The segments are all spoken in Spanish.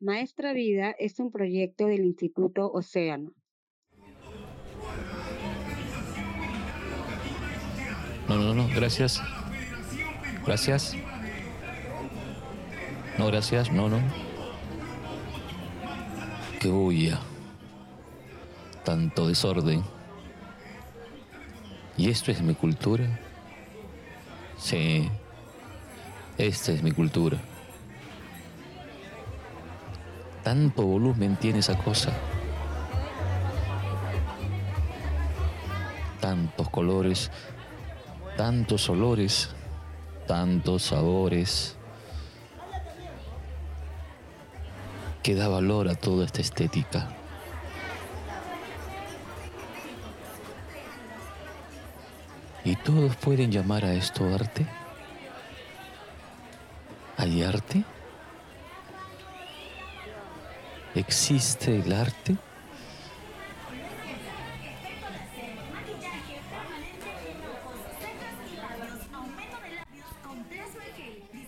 Maestra Vida es un proyecto del Instituto Océano. No, no, no, gracias. Gracias. No, gracias, no, no. Qué bulla. Tanto desorden. ¿Y esto es mi cultura? Sí, esta es mi cultura. Tanto volumen tiene esa cosa. Tantos colores, tantos olores, tantos sabores. Que da valor a toda esta estética. ¿Y todos pueden llamar a esto arte? ¿Hay arte? ¿Existe el arte?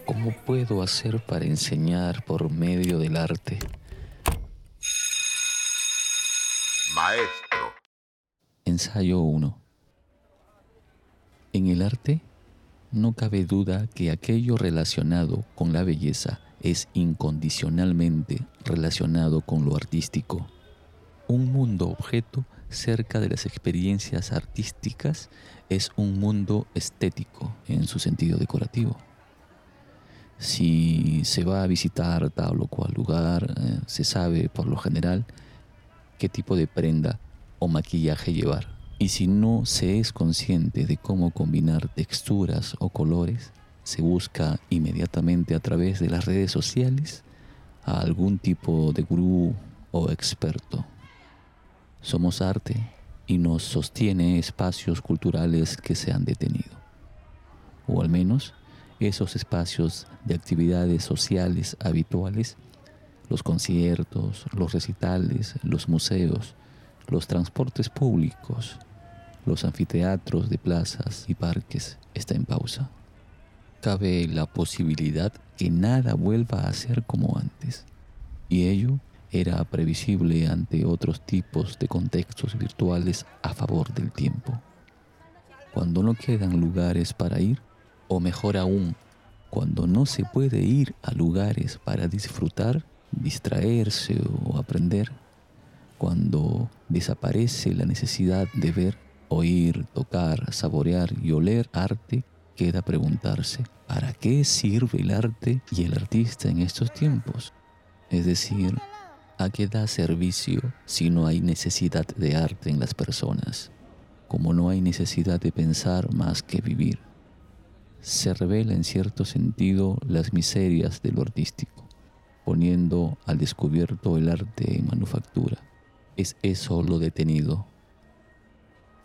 ¿Cómo puedo hacer para enseñar por medio del arte? Maestro. Ensayo 1. En el arte no cabe duda que aquello relacionado con la belleza es incondicionalmente relacionado con lo artístico. Un mundo objeto cerca de las experiencias artísticas es un mundo estético en su sentido decorativo. Si se va a visitar tal o cual lugar, eh, se sabe por lo general qué tipo de prenda o maquillaje llevar. Y si no se es consciente de cómo combinar texturas o colores, se busca inmediatamente a través de las redes sociales a algún tipo de gurú o experto. Somos arte y nos sostiene espacios culturales que se han detenido. O al menos esos espacios de actividades sociales habituales, los conciertos, los recitales, los museos, los transportes públicos, los anfiteatros de plazas y parques están en pausa. Cabe la posibilidad que nada vuelva a ser como antes. Y ello era previsible ante otros tipos de contextos virtuales a favor del tiempo. Cuando no quedan lugares para ir, o mejor aún, cuando no se puede ir a lugares para disfrutar, distraerse o aprender, cuando desaparece la necesidad de ver oír, tocar, saborear y oler arte, queda preguntarse, ¿para qué sirve el arte y el artista en estos tiempos? Es decir, ¿a qué da servicio si no hay necesidad de arte en las personas? Como no hay necesidad de pensar más que vivir. Se revela en cierto sentido las miserias de lo artístico, poniendo al descubierto el arte en manufactura. Es eso lo detenido,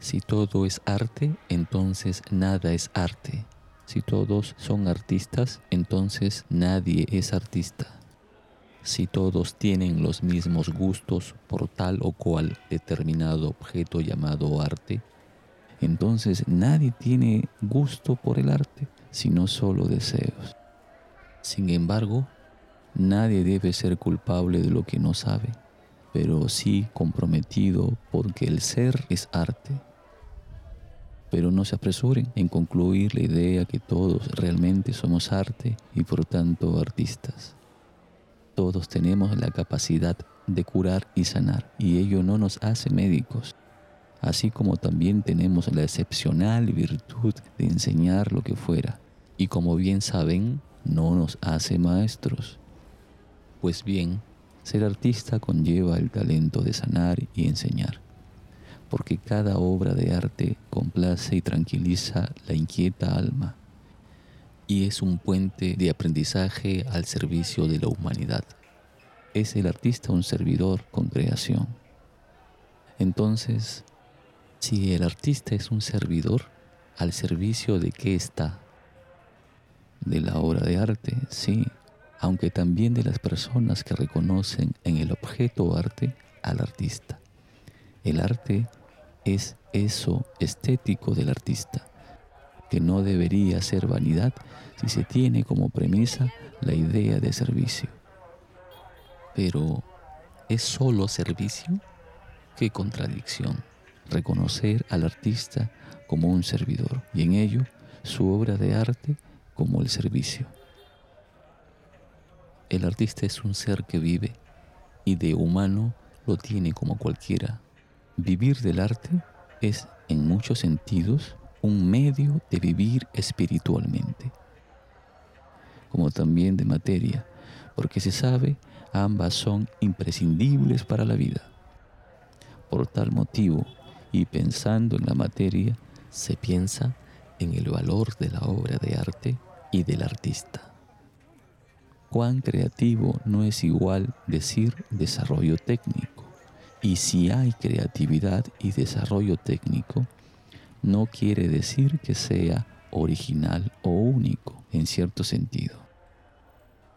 si todo es arte, entonces nada es arte. Si todos son artistas, entonces nadie es artista. Si todos tienen los mismos gustos por tal o cual determinado objeto llamado arte, entonces nadie tiene gusto por el arte, sino solo deseos. Sin embargo, nadie debe ser culpable de lo que no sabe, pero sí comprometido porque el ser es arte pero no se apresuren en concluir la idea que todos realmente somos arte y por tanto artistas. Todos tenemos la capacidad de curar y sanar y ello no nos hace médicos, así como también tenemos la excepcional virtud de enseñar lo que fuera y como bien saben, no nos hace maestros. Pues bien, ser artista conlleva el talento de sanar y enseñar porque cada obra de arte complace y tranquiliza la inquieta alma y es un puente de aprendizaje al servicio de la humanidad. Es el artista un servidor con creación. Entonces, si el artista es un servidor, ¿al servicio de qué está? De la obra de arte, sí, aunque también de las personas que reconocen en el objeto arte al artista. El arte es eso estético del artista, que no debería ser vanidad si se tiene como premisa la idea de servicio. Pero, ¿es solo servicio? Qué contradicción. Reconocer al artista como un servidor y en ello su obra de arte como el servicio. El artista es un ser que vive y de humano lo tiene como cualquiera. Vivir del arte es en muchos sentidos un medio de vivir espiritualmente, como también de materia, porque se sabe ambas son imprescindibles para la vida. Por tal motivo, y pensando en la materia, se piensa en el valor de la obra de arte y del artista. Cuán creativo no es igual decir desarrollo técnico. Y si hay creatividad y desarrollo técnico, no quiere decir que sea original o único en cierto sentido.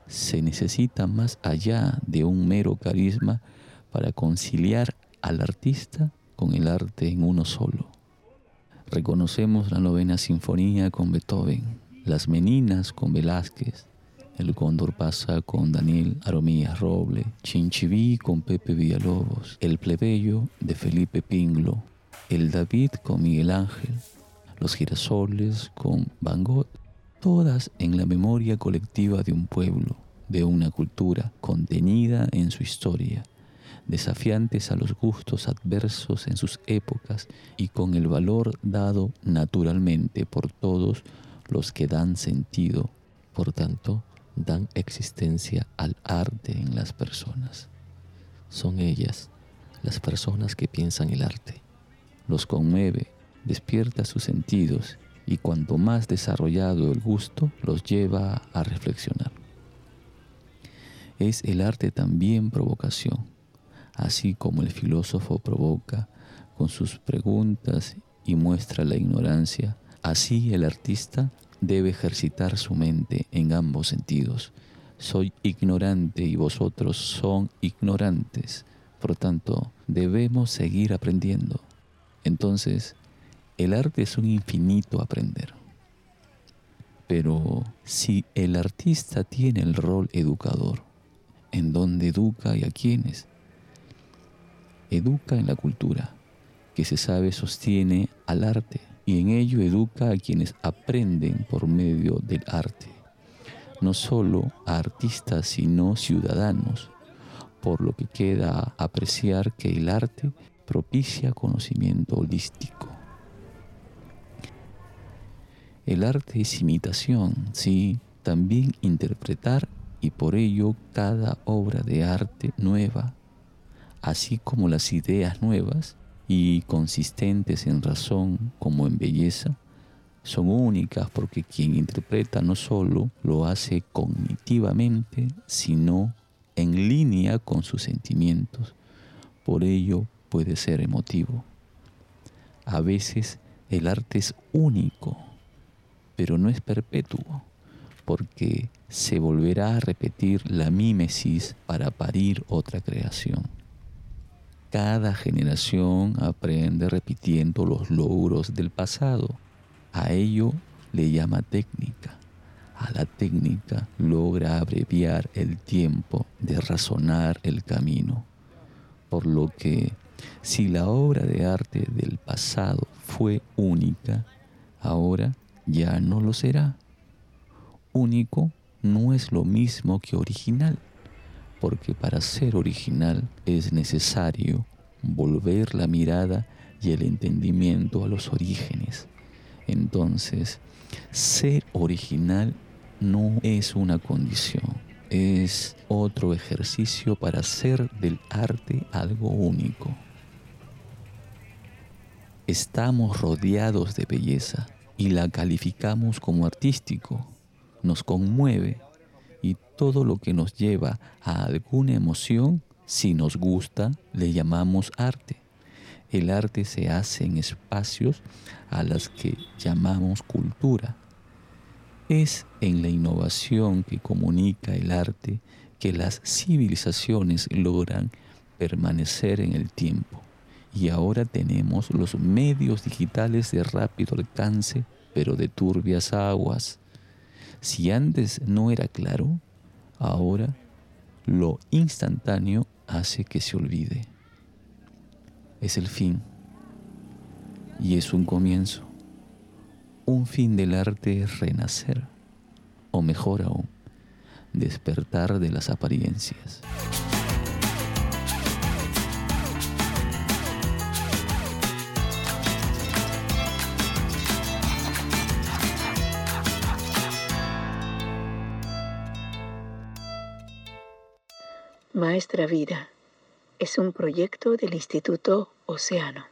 Se necesita más allá de un mero carisma para conciliar al artista con el arte en uno solo. Reconocemos la novena sinfonía con Beethoven, las Meninas con Velázquez, el Cóndor pasa con Daniel Aromías Roble, Chinchiví con Pepe Villalobos, El Plebeyo de Felipe Pinglo, El David con Miguel Ángel, Los Girasoles con Van Gogh, todas en la memoria colectiva de un pueblo, de una cultura contenida en su historia, desafiantes a los gustos adversos en sus épocas y con el valor dado naturalmente por todos los que dan sentido, por tanto, dan existencia al arte en las personas. Son ellas, las personas que piensan el arte. Los conmueve, despierta sus sentidos y cuanto más desarrollado el gusto, los lleva a reflexionar. Es el arte también provocación así como el filósofo provoca con sus preguntas y muestra la ignorancia, así el artista debe ejercitar su mente en ambos sentidos. Soy ignorante y vosotros son ignorantes, por tanto debemos seguir aprendiendo. Entonces, el arte es un infinito aprender. Pero si el artista tiene el rol educador, ¿en dónde educa y a quiénes? educa en la cultura, que se sabe sostiene al arte y en ello educa a quienes aprenden por medio del arte, no solo a artistas sino ciudadanos, por lo que queda apreciar que el arte propicia conocimiento holístico. El arte es imitación, sí, también interpretar y por ello cada obra de arte nueva así como las ideas nuevas y consistentes en razón como en belleza, son únicas porque quien interpreta no solo lo hace cognitivamente, sino en línea con sus sentimientos. Por ello puede ser emotivo. A veces el arte es único, pero no es perpetuo, porque se volverá a repetir la mímesis para parir otra creación. Cada generación aprende repitiendo los logros del pasado. A ello le llama técnica. A la técnica logra abreviar el tiempo de razonar el camino. Por lo que si la obra de arte del pasado fue única, ahora ya no lo será. Único no es lo mismo que original porque para ser original es necesario volver la mirada y el entendimiento a los orígenes. Entonces, ser original no es una condición, es otro ejercicio para hacer del arte algo único. Estamos rodeados de belleza y la calificamos como artístico. Nos conmueve y todo lo que nos lleva a alguna emoción, si nos gusta, le llamamos arte. El arte se hace en espacios a las que llamamos cultura. Es en la innovación que comunica el arte que las civilizaciones logran permanecer en el tiempo. Y ahora tenemos los medios digitales de rápido alcance, pero de turbias aguas si antes no era claro, ahora Lo instantáneo hace que se olvide. Es el fin y es un comienzo. Un fin del arte es renacer, o mejor aún, despertar de las apariencias. Maestra Vida es un proyecto del Instituto Océano.